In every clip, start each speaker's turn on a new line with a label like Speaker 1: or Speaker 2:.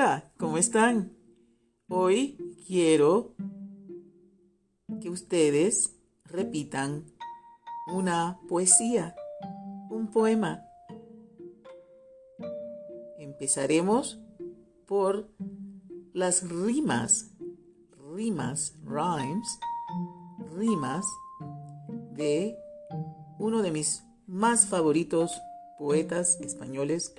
Speaker 1: Hola, ¿cómo están? Hoy quiero que ustedes repitan una poesía, un poema. Empezaremos por las rimas, rimas, rhymes, rimas de uno de mis más favoritos poetas españoles,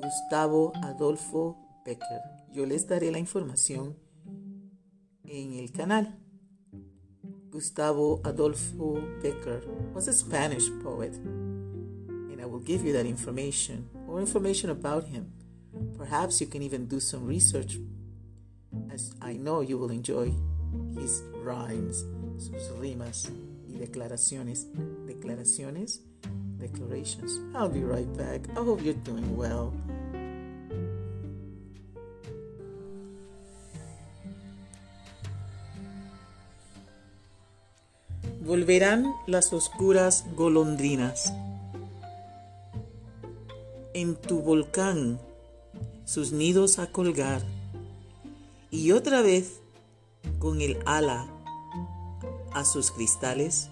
Speaker 1: Gustavo Adolfo Becker. Yo les daré la información en el canal. Gustavo Adolfo Becker was a Spanish poet, and I will give you that information, more information about him. Perhaps you can even do some research, as I know you will enjoy his rhymes, sus rimas y declaraciones. Declaraciones, declarations. I'll be right back. I hope you're doing well. Volverán las oscuras golondrinas. En tu volcán sus nidos a colgar. Y otra vez con el ala a sus cristales,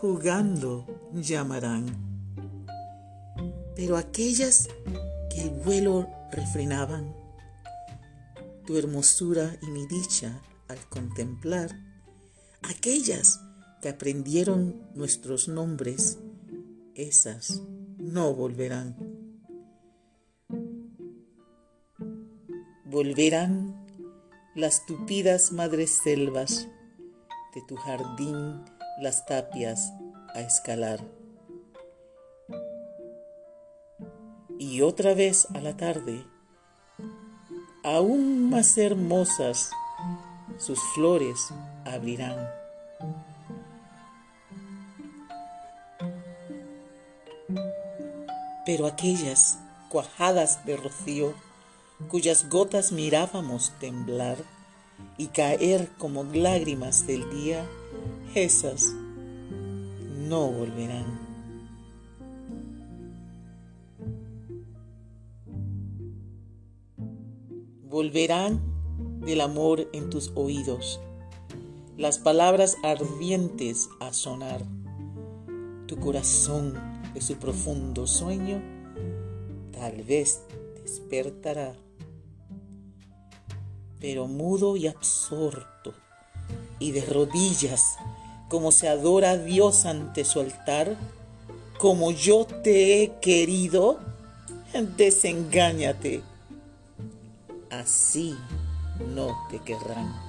Speaker 1: jugando llamarán. Pero aquellas que el vuelo refrenaban, tu hermosura y mi dicha al contemplar, aquellas que aprendieron nuestros nombres, esas no volverán. Volverán las tupidas madres selvas de tu jardín, las tapias a escalar. Y otra vez a la tarde, aún más hermosas, sus flores abrirán. Pero aquellas cuajadas de rocío, cuyas gotas mirábamos temblar y caer como lágrimas del día, esas no volverán. Volverán del amor en tus oídos, las palabras ardientes a sonar, tu corazón de su profundo sueño tal vez despertará. Pero mudo y absorto y de rodillas, como se adora a Dios ante su altar, como yo te he querido, desengáñate. Así no te querrán.